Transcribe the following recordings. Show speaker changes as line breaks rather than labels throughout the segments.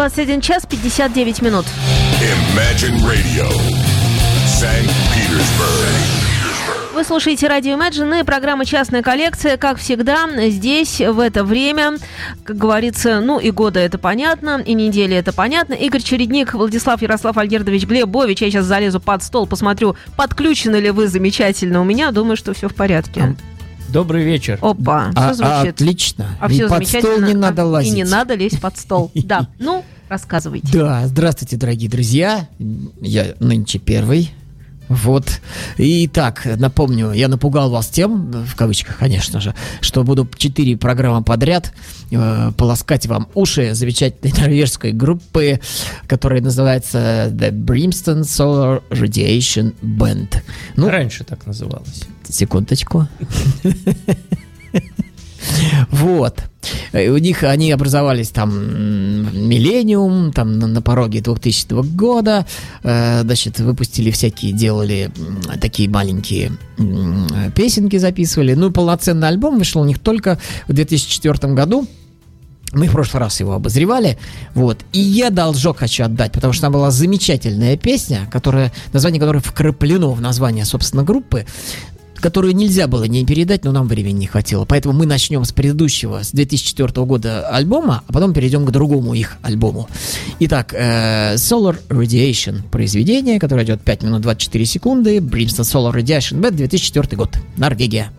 21 час 59 минут.
Imagine Radio. Petersburg.
Вы слушаете радио Imagine и программа «Частная коллекция». Как всегда, здесь в это время, как говорится, ну и года это понятно, и недели это понятно. Игорь Чередник, Владислав Ярослав Альгердович Глебович. Я сейчас залезу под стол, посмотрю, подключены ли вы замечательно у меня. Думаю, что все в порядке.
Добрый вечер.
Опа,
А-
все звучит.
отлично.
А
И
все
под стол
замечательно.
не надо
А-
лазить.
И не надо лезть под стол. Да, ну, рассказывайте.
Да, здравствуйте, дорогие друзья. Я нынче первый. Вот. Итак, напомню, я напугал вас тем, в кавычках, конечно же, что буду четыре программы подряд э, полоскать вам уши замечательной норвежской группы, которая называется The Brimstone Solar Radiation Band. Ну,
Раньше так называлось.
Секундочку. Вот. Э, У них они образовались там миллениум, там на, пороге 2000 года, Э, значит, выпустили всякие, делали такие маленькие песенки, записывали. Ну, полноценный альбом вышел у них только в 2004 году. Мы в прошлый раз его обозревали, вот, и я должок хочу отдать, потому что там была замечательная песня, которая, название которой вкраплено в название, собственно, группы, которую нельзя было не передать, но нам времени не хватило. Поэтому мы начнем с предыдущего, с 2004 года альбома, а потом перейдем к другому их альбому. Итак, э, Solar Radiation произведение, которое идет 5 минут 24 секунды, Brimstone Solar Radiation Band, 2004 год, Норвегия.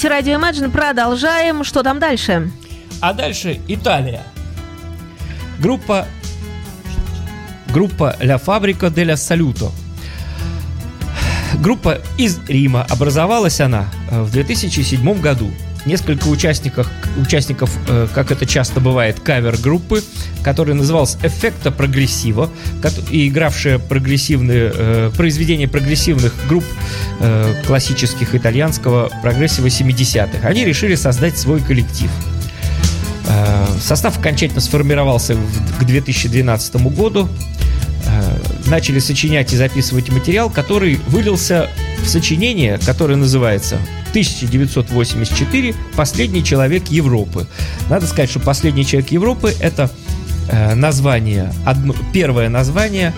Слушаете радио Imagine. Продолжаем. Что там дальше?
А дальше Италия. Группа группа La Fabrica della Saluto. Группа из Рима. Образовалась она э, в 2007 году. Несколько участников, участников, э, как это часто бывает, кавер-группы, которая называлась «Эффекта прогрессива», и игравшая прогрессивные, э, произведения прогрессивных групп э, классических итальянского прогрессива 70-х. Они решили создать свой коллектив. Э, Состав окончательно сформировался в- к 2012 году. Э, Начали сочинять и записывать материал, который вылился в сочинение, которое называется 1984 «Последний человек Европы». Надо сказать, что «Последний человек Европы» — это э, название, одно, первое название,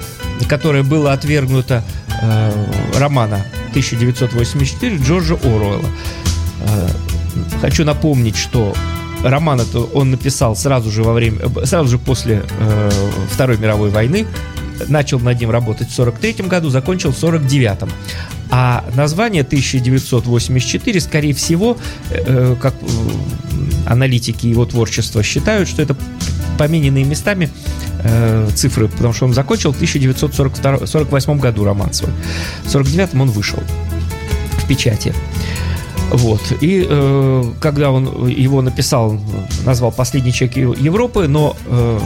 которое было отвергнуто э, романа 1984 Джорджа Оруэлла. Э, Хочу напомнить, что роман это он написал сразу же во время, э, сразу же после э, Второй мировой войны. Начал над ним работать в 43 году, закончил в 49 А название 1984, скорее всего, как аналитики его творчества считают, что это помененные местами э, цифры, потому что он закончил в 1948 году роман свой. В 49 он вышел в печати. Вот. И э, когда он его написал, назвал «Последний человек Европы», но э,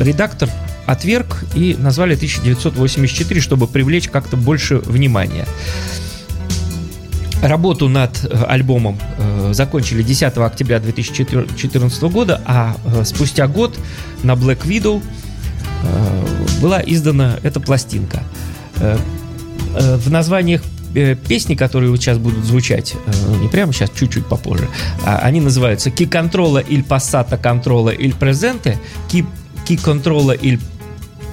редактор отверг и назвали 1984, чтобы привлечь как-то больше внимания. Работу над э, альбомом э, закончили 10 октября 2014 года, а э, спустя год на Black Widow была издана эта пластинка. В названиях песни, которые вот сейчас будут звучать, не прямо сейчас, чуть-чуть попозже, а они называются «Ки контрола иль пассата контрола иль презенте», «Ки, ки контрола иль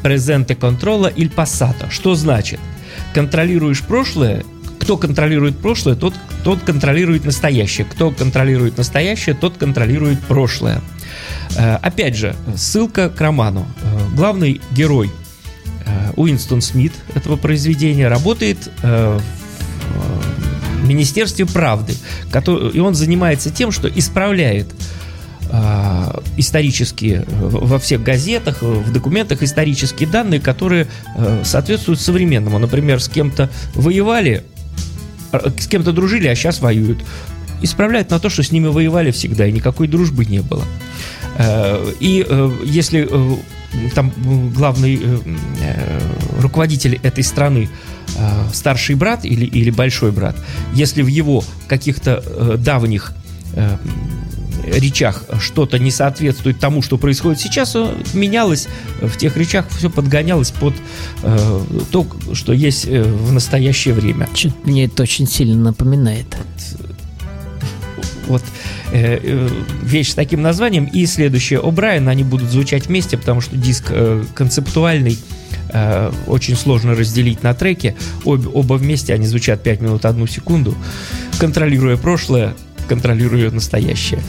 презенте контрола иль пассата». Что значит? Контролируешь прошлое, кто контролирует прошлое, тот, тот контролирует настоящее. Кто контролирует настоящее, тот контролирует прошлое. Э, Опять же, ссылка к роману. Э, Главный герой э, Уинстон Смит этого произведения работает в Министерстве правды, и он занимается тем, что исправляет исторические во всех газетах, в документах исторические данные, которые соответствуют современному. Например, с кем-то воевали, с кем-то дружили, а сейчас воюют. Исправляют на то, что с ними воевали всегда, и никакой дружбы не было. Э, И э, если э, там главный руководитель этой страны старший брат или, или большой брат, если в его каких-то давних речах что-то не соответствует тому, что происходит сейчас, э, менялось в тех речах, все подгонялось под э, то, что есть э, в настоящее время.
Чё-то мне это очень сильно напоминает.
Вот э, э, вещь с таким названием и следующее О'Брайен, они будут звучать вместе, потому что диск э, концептуальный, э, очень сложно разделить на треки. Обе, оба вместе они звучат 5 минут одну секунду, контролируя прошлое, контролируя настоящее.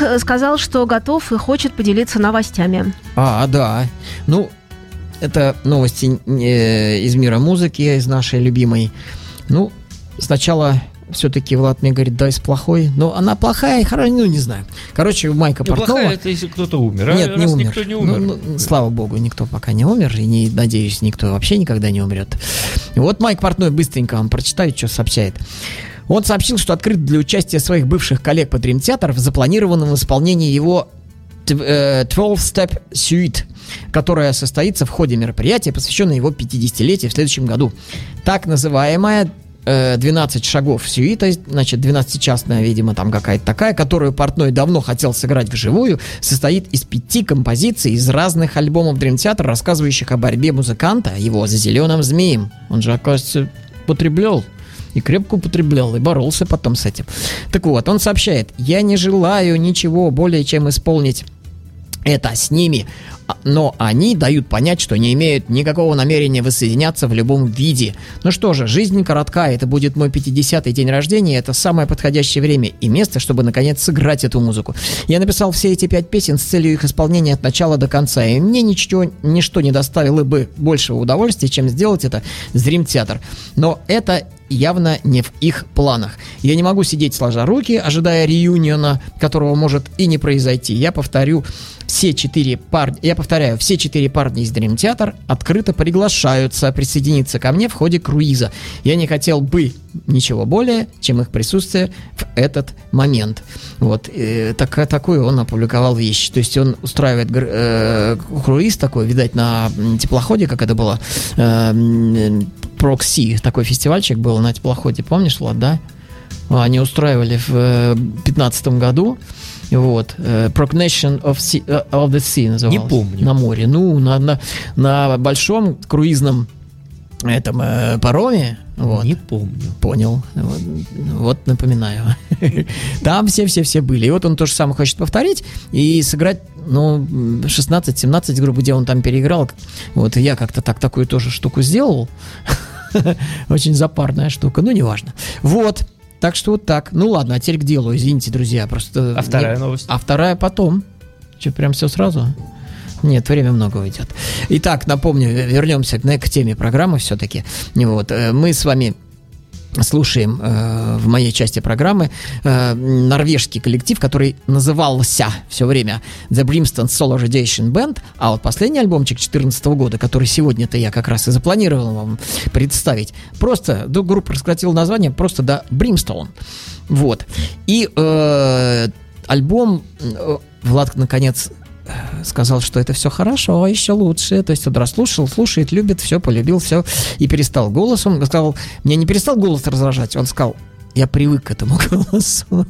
Э, сказал, что готов и хочет поделиться новостями.
А, да. Ну, это новости э, из мира музыки, из нашей любимой. Ну, сначала все-таки Влад мне говорит, дай с плохой. Но она плохая и хорошая, ну, не знаю. Короче, Майка
Ну,
Портнова...
плохая, это если кто-то умер. а
Нет, не
раз
умер.
никто не умер.
Ну, ну, слава богу, никто пока не умер, и не, надеюсь, никто вообще никогда не умрет. Вот Майк Портной быстренько вам прочитаю, что сообщает. Он сообщил, что открыт для участия своих бывших коллег по Dream Theater в запланированном исполнении его т- э, 12-Step Suite, которая состоится в ходе мероприятия, посвященного его 50-летию в следующем году. Так называемая э, 12 шагов сюита, значит, 12-частная, видимо, там какая-то такая, которую Портной давно хотел сыграть вживую, состоит из пяти композиций из разных альбомов Dream Theater, рассказывающих о борьбе музыканта, его за зеленым змеем. Он же, оказывается, потреблял и крепко употреблял, и боролся потом с этим. Так вот, он сообщает, я не желаю ничего более, чем исполнить это с ними, а- но они дают понять, что не имеют никакого намерения воссоединяться в любом виде. Ну что же, жизнь коротка, это будет мой 50-й день рождения, это самое подходящее время и место, чтобы наконец сыграть эту музыку. Я написал все эти пять песен с целью их исполнения от начала до конца, и мне ничего, ничто не доставило бы большего удовольствия, чем сделать это Dream Theater. Но это явно не в их планах. Я не могу сидеть сложа руки, ожидая реюниона, которого может и не произойти. Я повторю все четыре парня, я повторяю, все четыре парня из Dream Theater открыто приглашаются присоединиться ко мне в ходе круиза. Я не хотел бы ничего более, чем их присутствие в этот момент. Вот, э, так, такую он опубликовал вещь. То есть он устраивает э, круиз такой, видать, на теплоходе, как это было, э, Прокси, такой фестивальчик был на теплоходе, помнишь, Влад, да? А, Они устраивали в 2015 году. Вот. э, Procnation of, sea, э, of the Sea называлось.
Не помню.
На море. Ну, на, на, на большом круизном этом э, пароме. Вот.
Не помню.
Понял. Вот, вот напоминаю. Там все-все-все были. И вот он то же самое хочет повторить и сыграть, ну, 16-17 групп, где он там переиграл. Вот я как-то так такую тоже штуку сделал. Очень запарная штука, но неважно. Вот. Так что вот так. Ну ладно, а теперь к делу, извините, друзья. Просто...
А вторая
не-
новость?
А вторая потом. Что, прям все сразу? Нет, время много уйдет. Итак, напомню, вернемся к, к теме программы все-таки. Вот, э, мы с вами слушаем э, в моей части программы э, норвежский коллектив, который назывался все время The Brimstone Solar Radiation Band, а вот последний альбомчик 2014 года, который сегодня-то я как раз и запланировал вам представить, просто, да, группа раскратила название просто до Brimstone. Вот. И э, альбом э, Влад, наконец, сказал, что это все хорошо, а еще лучше. То есть он расслушал, слушает, любит, все, полюбил, все. И перестал голос. Он сказал, мне не перестал голос раздражать. Он сказал, я привык к этому голосу.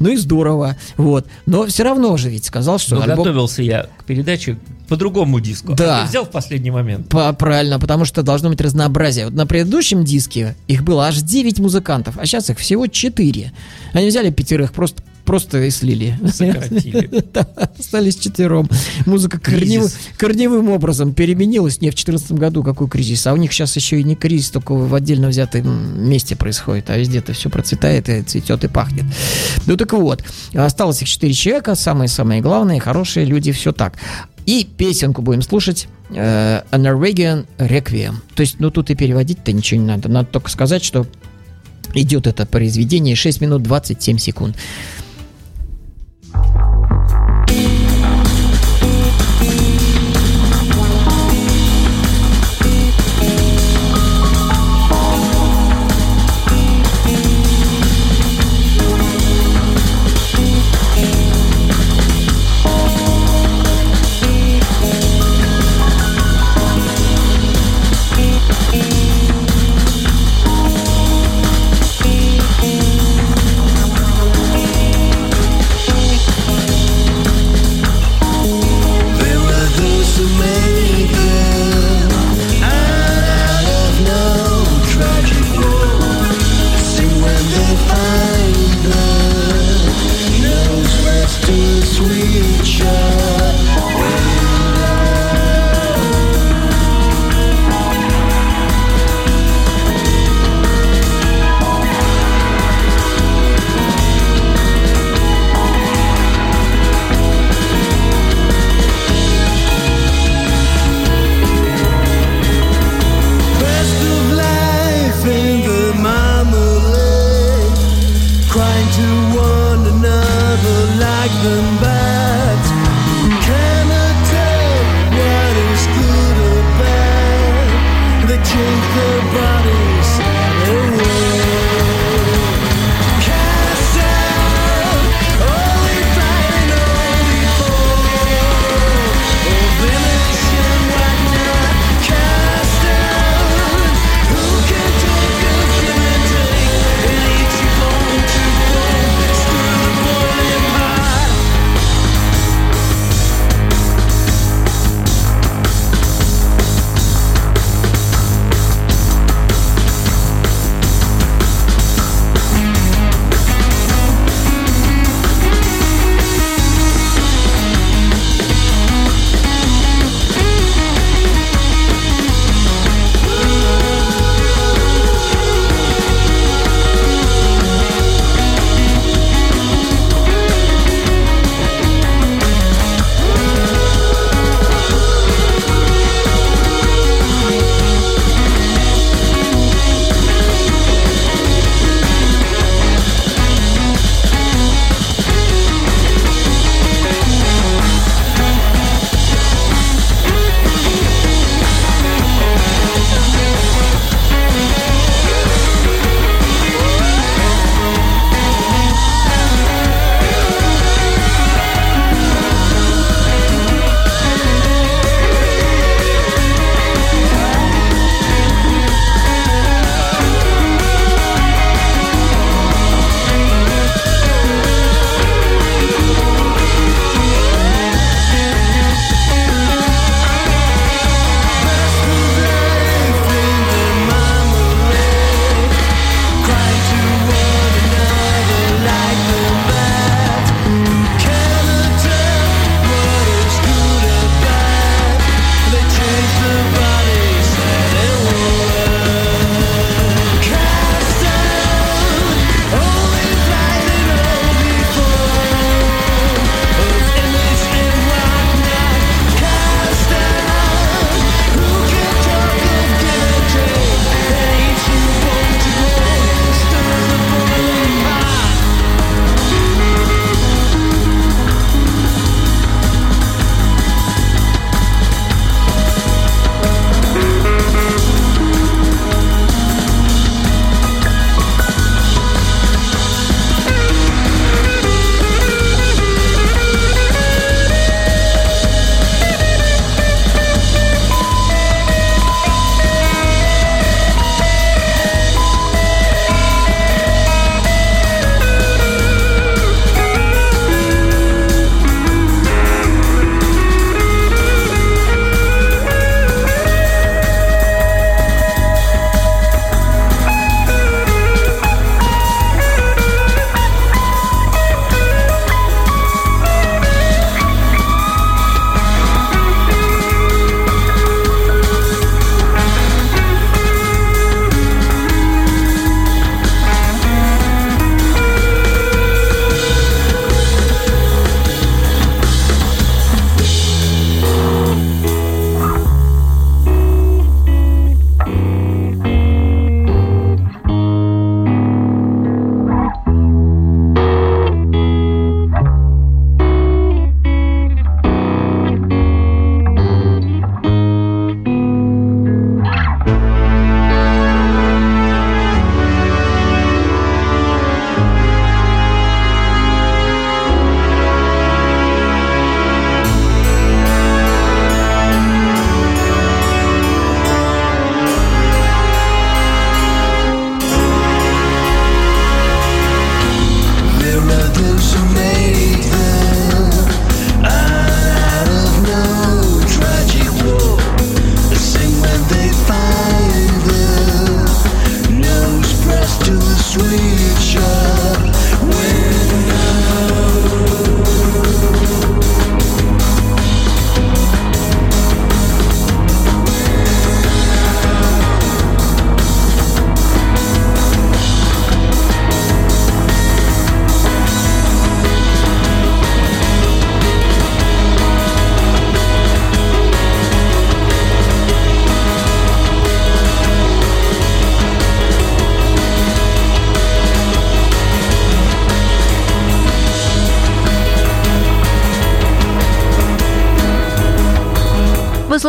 ну и здорово. Вот. Но все равно же ведь сказал, что
Но
альбом...
готовился я к передаче по другому диску.
Да.
А ты взял в последний момент.
По- Правильно, потому что должно быть разнообразие. Вот на предыдущем диске их было аж 9 музыкантов, а сейчас их всего 4. Они взяли пятерых, просто
просто и слили.
Сократили.
Да, Остались четвером. Музыка корневым, образом переменилась. Не в 2014 году какой кризис, а у них сейчас еще и не кризис, только в отдельно взятом месте происходит, а везде-то все процветает и цветет и пахнет. Ну так вот, осталось их четыре человека, самые-самые главные, хорошие люди, все так. И песенку будем слушать. э, A Norwegian Requiem. То есть, ну тут и переводить-то ничего не надо. Надо только сказать, что идет это произведение 6 минут 27 секунд.
Bye.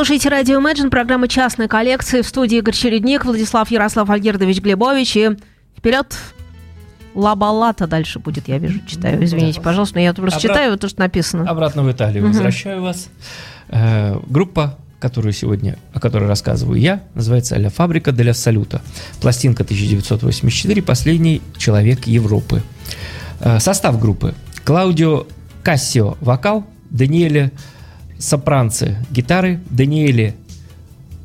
Слушаете радио Imagine, программа частной коллекции в студии Игорь Чередник, Владислав Ярослав Альгердович Глебович и вперед Лабалата дальше будет, я вижу, читаю. Извините, пожалуйста, но я просто
Обрат-
читаю то, что написано.
Обратно в Италию возвращаю вас. Э, Группа, которую сегодня, о которой рассказываю я, называется «Ля фабрика для салюта». Пластинка 1984, последний человек Европы. Э, Состав группы. Клаудио Кассио – вокал, Даниэле Сопранце – гитары, Даниэле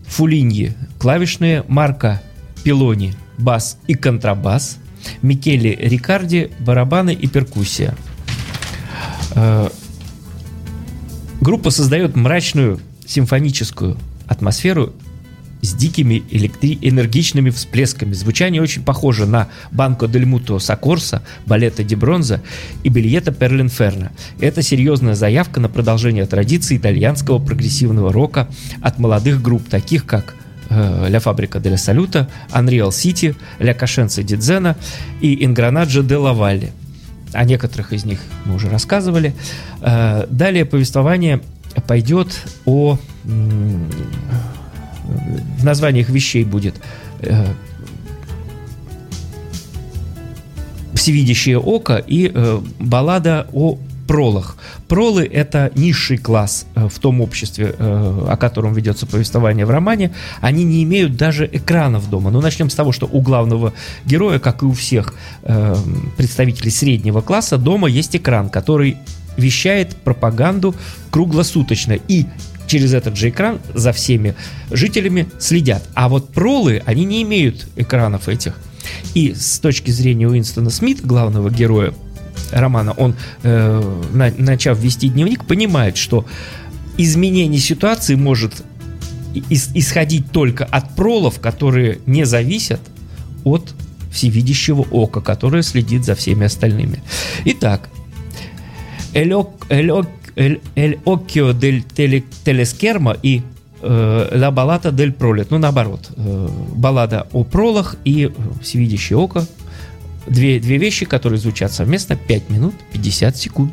Фулиньи – клавишные, Марко Пилони – бас и контрабас, Микеле Рикарди – барабаны и перкуссия. Э, Группа создает мрачную симфоническую атмосферу с дикими электри- энергичными всплесками. Звучание очень похоже на Банко дель Муто Сокорса, Балета ди Бронза и Бельета Перлинферно. Это серьезная заявка на продолжение традиции итальянского прогрессивного рока от молодых групп, таких как э, Ля Фабрика деля Салюта, Unreal City, Ля Кашенца ди Дзена и Ингранаджо де Лавалли. О некоторых из них мы уже рассказывали. Э, Далее повествование пойдет о... В названиях вещей будет э, «Всевидящее око» и э, баллада о пролах. Пролы – это низший класс э, в том обществе, о котором ведется повествование в романе. Они не имеют даже экранов дома. Ну, начнем с того, что у главного героя, как и у всех представителей среднего класса, дома есть экран, который вещает пропаганду круглосуточно. И через этот же экран за всеми жителями следят. А вот пролы, они не имеют экранов этих. И с точки зрения Уинстона Смита, главного героя романа, он, э, на- начав вести дневник, понимает, что изменение ситуации может ис- исходить только от пролов, которые не зависят от всевидящего ока, которое следит за всеми остальными. Итак, El, Oc- Occhio del Tele- Teleschermo и э, La Balata del Prolet. Ну, наоборот. э, баллада о пролах и всевидящее око. Две, две вещи, которые звучат совместно 5 минут 50 секунд.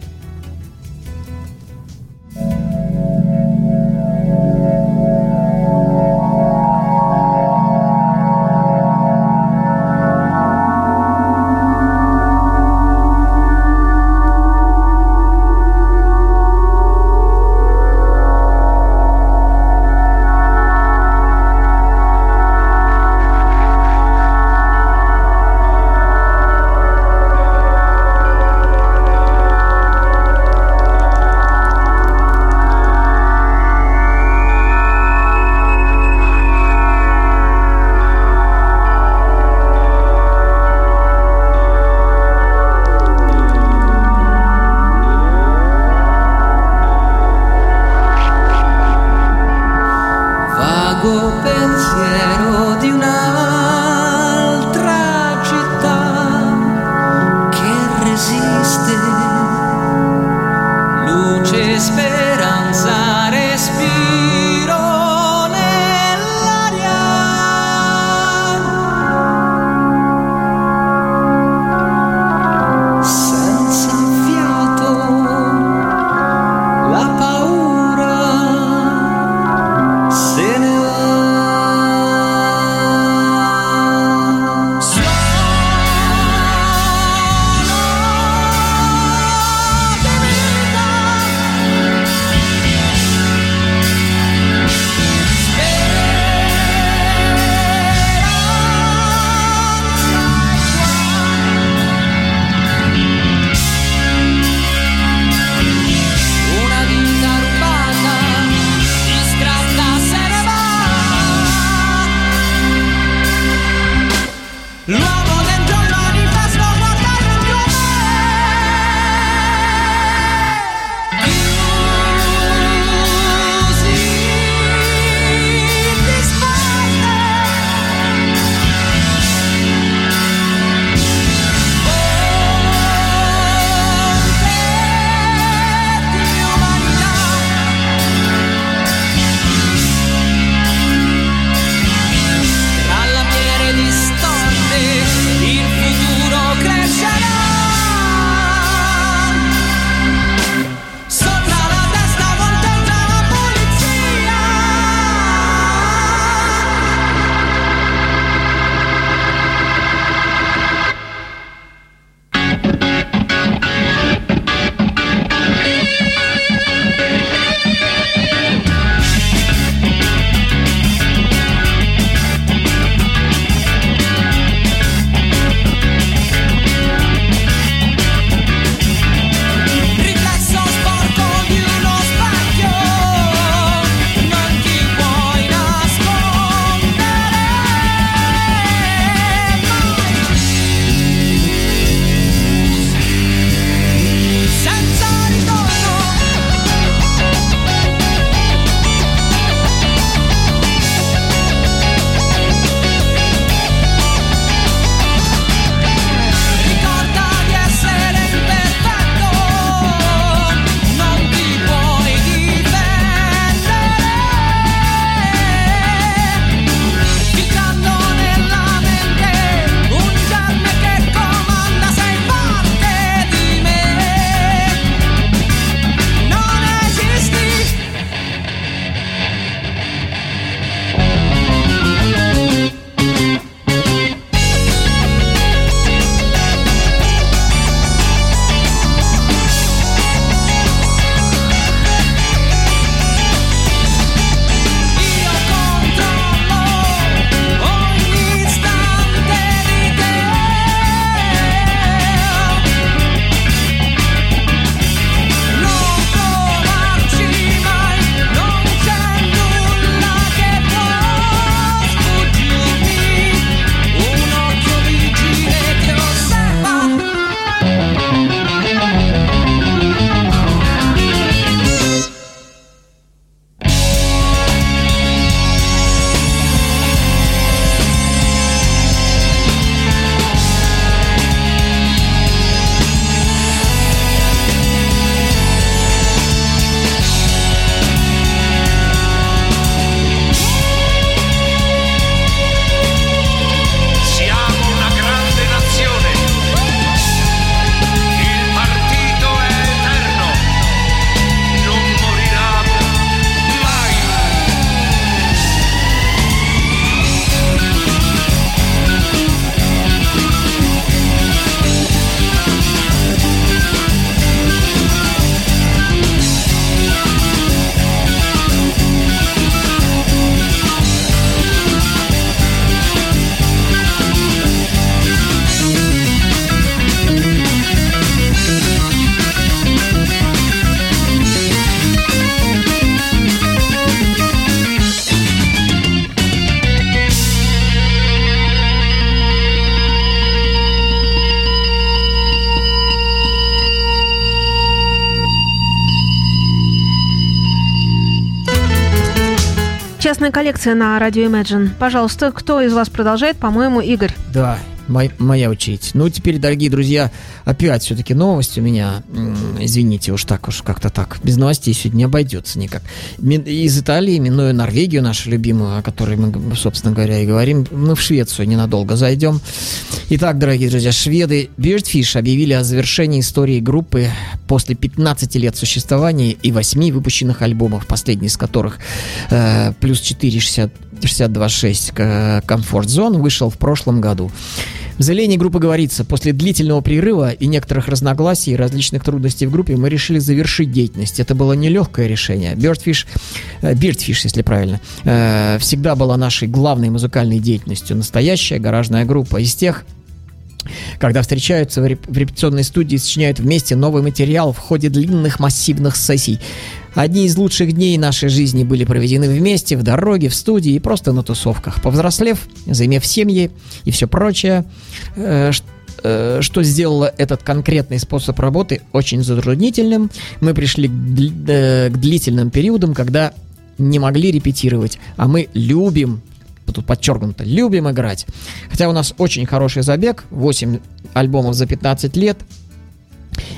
Love
частная коллекция на радио Imagine. Пожалуйста, кто из вас продолжает? По-моему, Игорь.
Да, мой- моя очередь. Ну, теперь, дорогие друзья, опять все-таки новость у меня. Извините, уж так уж как-то так. Без новостей сегодня не обойдется никак. Из Италии, минуя Норвегию, нашу любимую, о которой мы, собственно говоря, и говорим, мы в Швецию ненадолго зайдем. Итак, дорогие друзья, шведы Beardfish объявили о завершении истории группы после 15 лет существования и 8 выпущенных альбомов, последний из которых э, плюс 4, 60, 62.6 э, Comfort Zone вышел в прошлом году. В заявлении группы говорится, после длительного прерыва и некоторых разногласий и различных трудностей в группе мы решили завершить деятельность. Это было нелегкое решение. Birdfish, э, Beardfish, если правильно, э, всегда была нашей главной музыкальной деятельностью. Настоящая гаражная группа из тех, когда встречаются в реп- в репетиционной студии и сочиняют вместе новый материал в ходе длинных массивных сессий. Одни из лучших дней нашей жизни были проведены вместе, в дороге, в студии и просто на тусовках. Повзрослев, заимев семьи и все прочее, э, э, что сделало этот конкретный способ работы очень затруднительным, мы пришли к, дли- э, к длительным периодам, когда не могли репетировать, а мы любим тут подчеркнуто, любим играть. Хотя у нас очень хороший забег, 8 альбомов за 15 лет,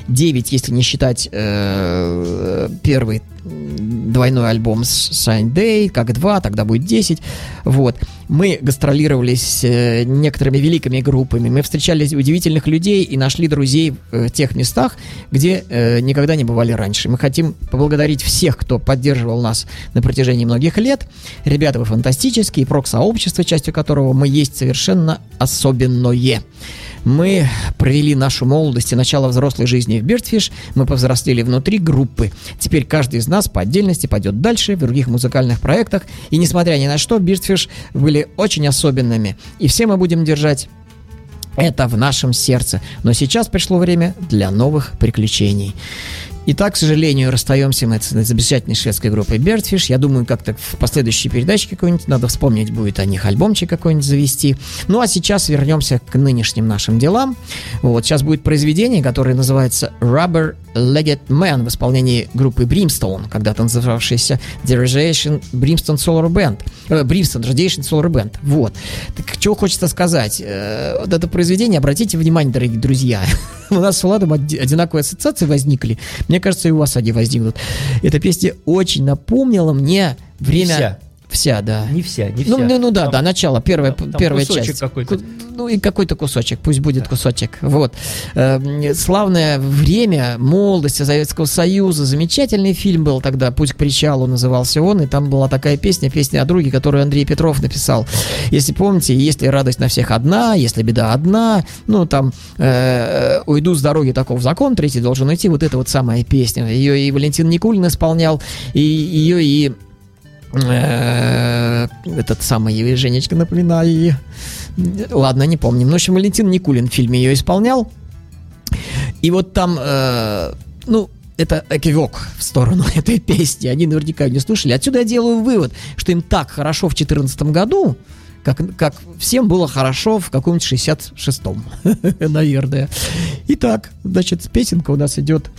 9, если не считать э, первый двойной альбом с Sign Day, как 2, тогда будет 10. Вот. Мы гастролировали с э, некоторыми великими группами, мы встречались удивительных людей и нашли друзей в э, тех местах, где э, никогда не бывали раньше. Мы хотим поблагодарить всех, кто поддерживал нас на протяжении многих лет. Ребята, вы фантастические, прок-сообщество, частью которого мы есть совершенно особенное. Мы провели нашу молодость и начало взрослой жизни в Birdfish. Мы повзрослели внутри группы. Теперь каждый из нас по отдельности пойдет дальше в других музыкальных проектах. И несмотря ни на что, Birdfish были очень особенными. И все мы будем держать это в нашем сердце. Но сейчас пришло время для новых приключений. Итак, к сожалению, расстаемся мы с замечательной шведской группой Birdfish. Я думаю, как-то в последующей передаче какой-нибудь надо вспомнить будет о них альбомчик какой-нибудь завести. Ну а сейчас вернемся к нынешним нашим делам. Вот, сейчас будет произведение, которое называется Rubber Legged Man в исполнении группы Brimstone, когда-то называвшейся The Radiation Brimstone Solar Band. Э, Brimstone Radiation Solar Band. Вот. Так чего хочется сказать? Э, вот это произведение, обратите внимание, дорогие друзья, у нас с Владом оди- одинаковые ассоциации возникли. Мне кажется, и у вас они возникнут. Эта песня очень напомнила мне время...
вся.
Вся, да.
Не вся, не вся.
Ну, ну, ну да,
Там-
да, начало, первая,
там-
первая
кусочек
часть.
какой-то.
Ну и какой-то кусочек, пусть будет кусочек. Вот. Эм, Славное время, молодости Советского Союза, замечательный фильм был тогда, «Путь к причалу» назывался он, и там была такая песня, песня о друге, которую Андрей Петров написал. Если помните, если радость на всех одна, если беда одна, ну там э, уйду с дороги таков закон, третий должен уйти, вот эта вот самая песня. Ее и Валентин Никулин исполнял, и ее и э, этот самый Женечка напоминаю. Ладно, не помним. Ну, в общем, Валентин Никулин в фильме ее исполнял. И вот там, э, ну, это экивок в сторону этой песни. Они наверняка не слушали. Отсюда я делаю вывод, что им так хорошо в 2014 году, как, как всем было хорошо в каком-нибудь 66-м, наверное. Итак, значит, песенка у нас идет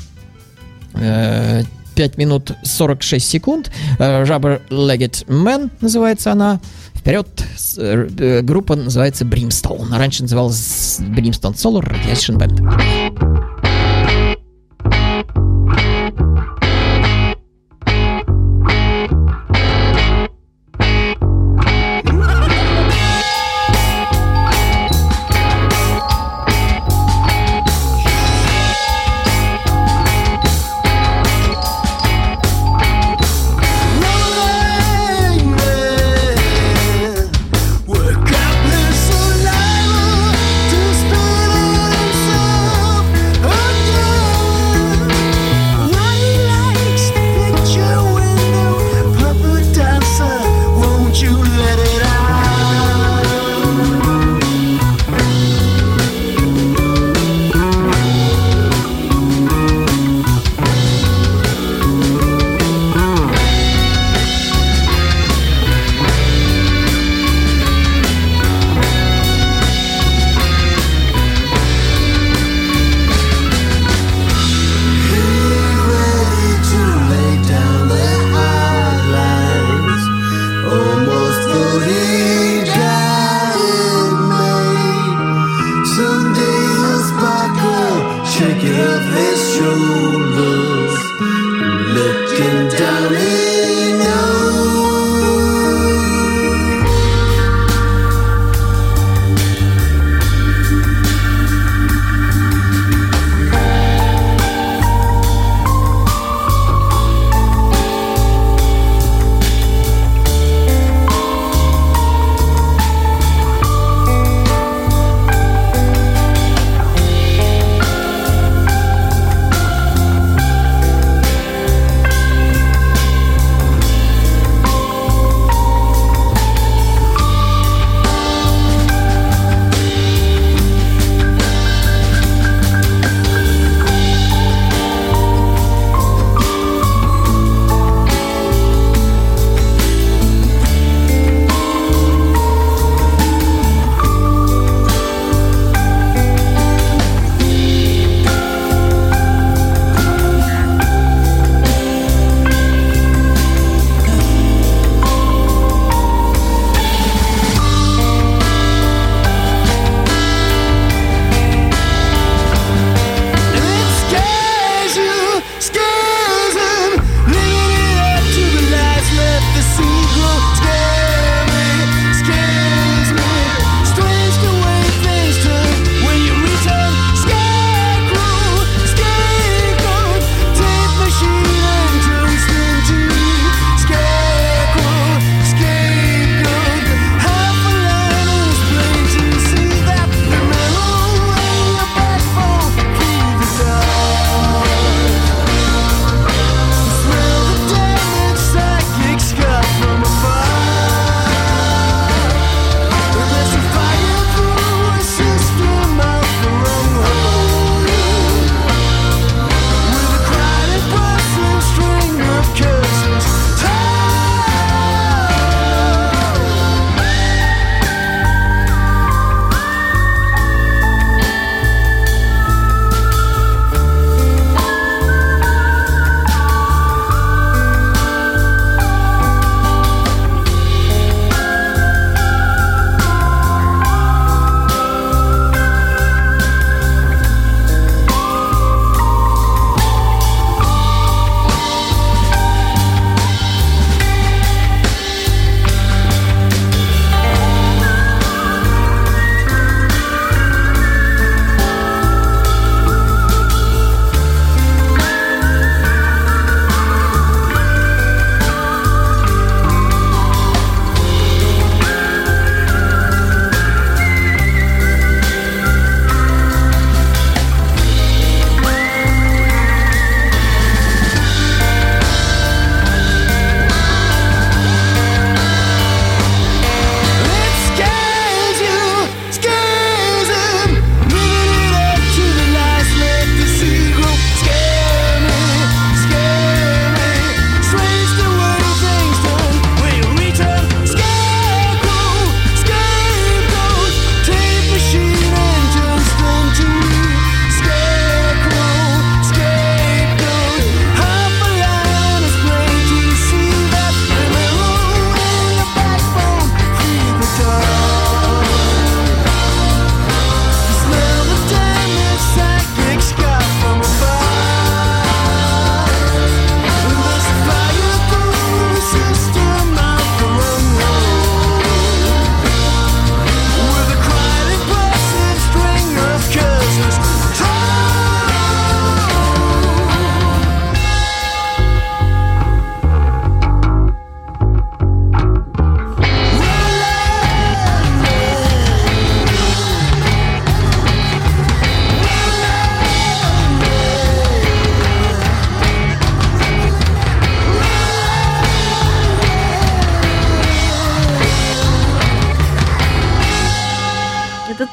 э, 5 минут 46 секунд. Э, Rubber Legged Man называется она. Вперед, э, э, группа называется Brimstone. Раньше называлась Brimstone Solar Radiation Band.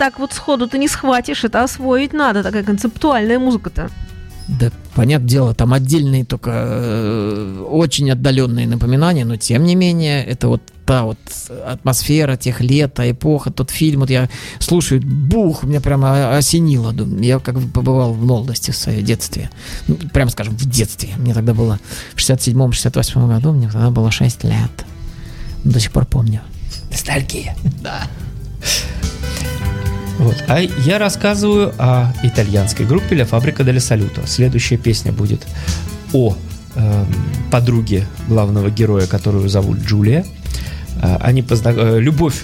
Так вот сходу ты не схватишь, это освоить надо, такая концептуальная музыка-то.
Да, понятное дело, там отдельные только э, очень отдаленные напоминания, но тем не менее, это вот та вот атмосфера тех лет, та эпоха, тот фильм, вот я слушаю, бух, меня прямо осенило. Думаю, Я как бы побывал в молодости в своем детстве. Ну, прямо скажем, в детстве. Мне тогда было в 67-68 году, мне тогда было 6 лет. До сих пор помню. Ностальгия. Да.
Вот. А я рассказываю о итальянской группе «Ля Фабрика Дель Салюто». Следующая песня будет о эм, подруге главного героя, которую зовут Джулия. Э, Они позна- э, Любовь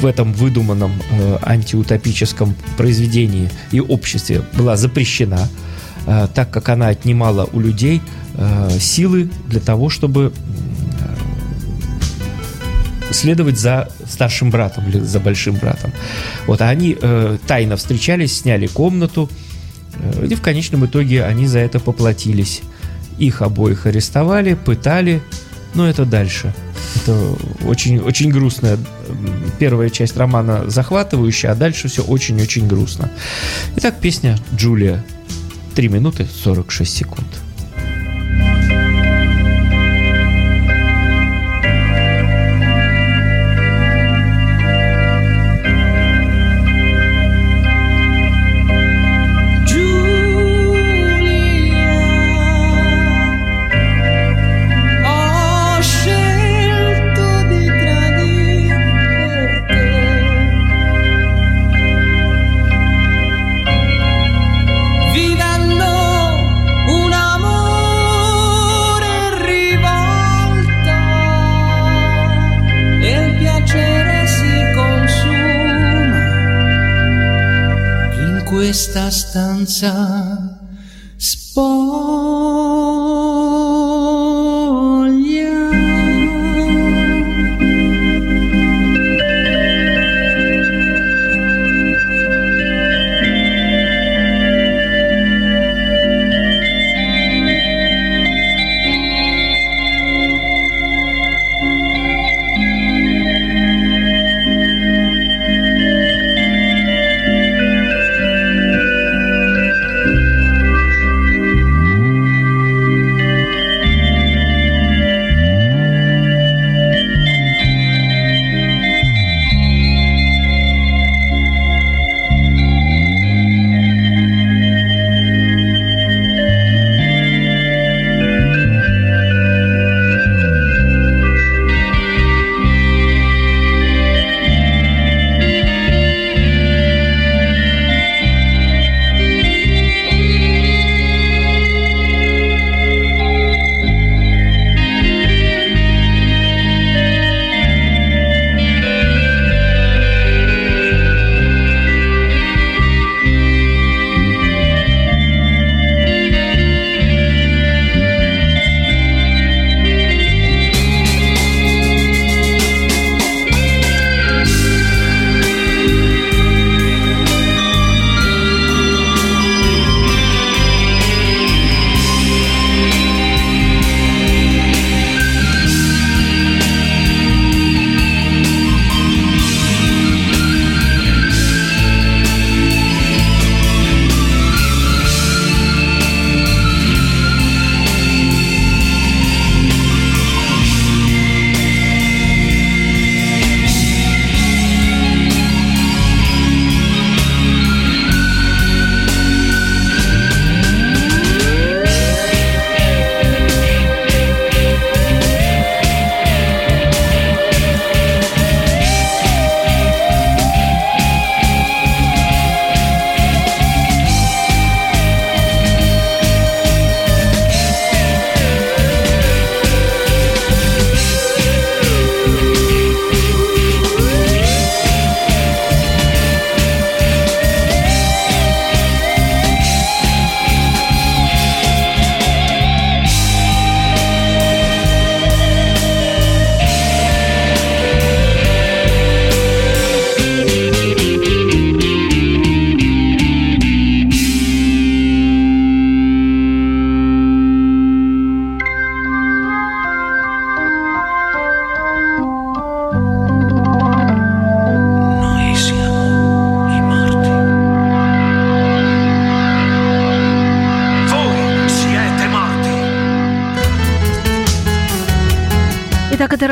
в, этом выдуманном э, антиутопическом произведении и обществе была запрещена, э, так как она отнимала у людей э, силы для того, чтобы следовать за старшим братом или за большим братом. Вот, а они э, тайно встречались, сняли комнату, э, и в конечном итоге они за это поплатились. Их обоих арестовали, пытали, но это дальше. Это очень, очень грустная первая часть романа захватывающая, а дальше все очень-очень грустно. Итак, песня Джулия. 3 минуты 46 секунд.
想象。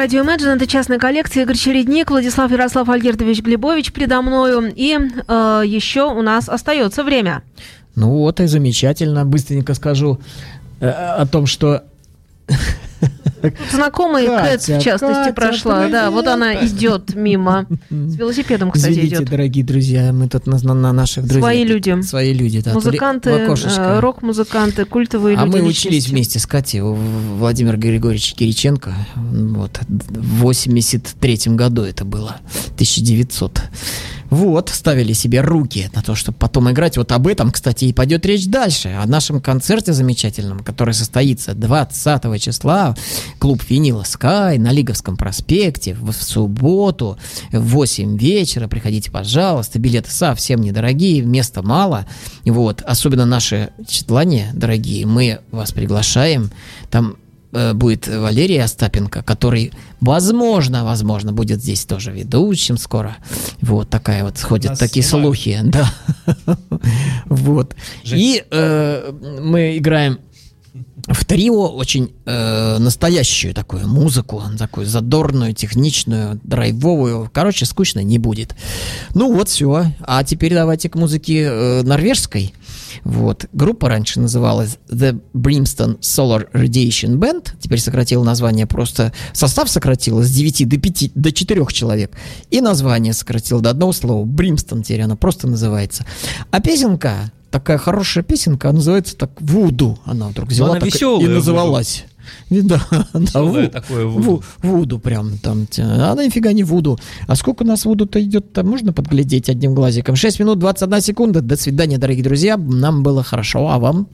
Радио Imagine, это частная коллекция. Игорь Чередник, Владислав Ярослав Альгердович Глебович предо мною. И э, еще у нас остается время.
Ну вот и замечательно. Быстренько скажу э, о том, что
знакомая
Катя,
Кэт, в частности,
Катя,
прошла.
привет.
Да, вот она идет мимо. С велосипедом, кстати,
Извините,
идет.
дорогие друзья, мы тут на, на- на наших друзей.
Свои люди.
Свои люди, да.
Музыканты, э, рок-музыканты, культовые
А
люди.
мы
личности.
учились вместе с Катей у Владимира Григорьевича Кириченко. Вот, в 83 году это было, 1900. Вот, ставили себе руки на то, чтобы потом играть. Вот об этом, кстати, и пойдет речь дальше. О нашем концерте замечательном, который состоится 20 числа. Клуб Винила Скай на Лиговском проспекте в, субботу в 8 вечера. Приходите, пожалуйста. Билеты совсем недорогие, места мало. Вот, особенно наши читлане, дорогие, мы вас приглашаем. Там будет Валерий Остапенко, который, возможно, возможно, будет здесь тоже ведущим скоро. Вот такая вот ходят
Нас
такие
снимают.
слухи, да. Вот. И э, мы играем в трио очень э, настоящую такую музыку, такую задорную, техничную, драйвовую. Короче, скучно не будет. Ну вот, все. А теперь давайте к музыке э, норвежской. Вот. Группа раньше называлась The Brimstone Solar Radiation Band. Теперь сократила название просто... Состав сократила с 9 до 5, до 4 человек. И название сократила до одного слова. Бримстон теперь она просто называется. А песенка, такая хорошая песенка, она называется так «Вуду». Она вдруг взяла
она
так
веселая,
и называлась. Да, да, ву-
такое «Вуду».
ву- Вуду прям там. А нифига не Вуду. А сколько у нас Вуду-то идет, там можно подглядеть одним глазиком? 6 минут 21 секунда. До свидания, дорогие друзья. Нам было хорошо, а вам?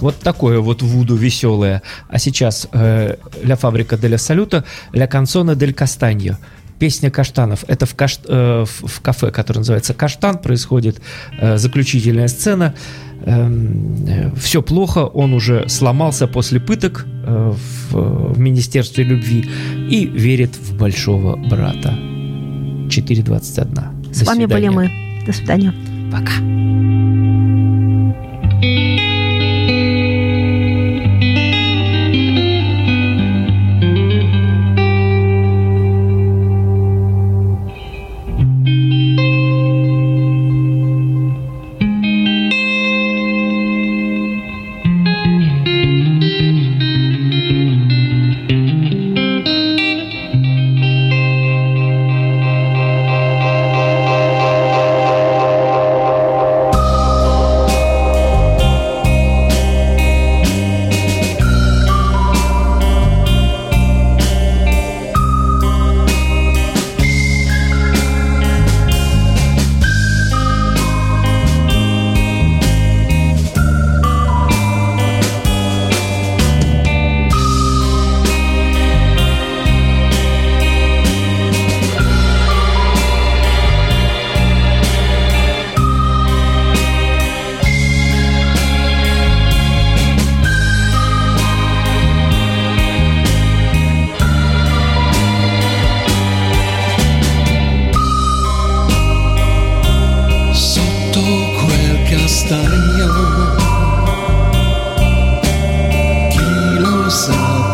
Вот такое вот вуду веселое. А сейчас э, «Ля фабрика деля салюта», «Ля канцона дель кастаньо». Песня каштанов. Это в, каш- э, в, в кафе, которое называется «Каштан», происходит э, заключительная сцена. все плохо, он уже сломался после пыток э, в, в Министерстве любви и верит в большого брата. 4.21.
С вами были мы. До свидания.
Пока.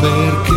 ver que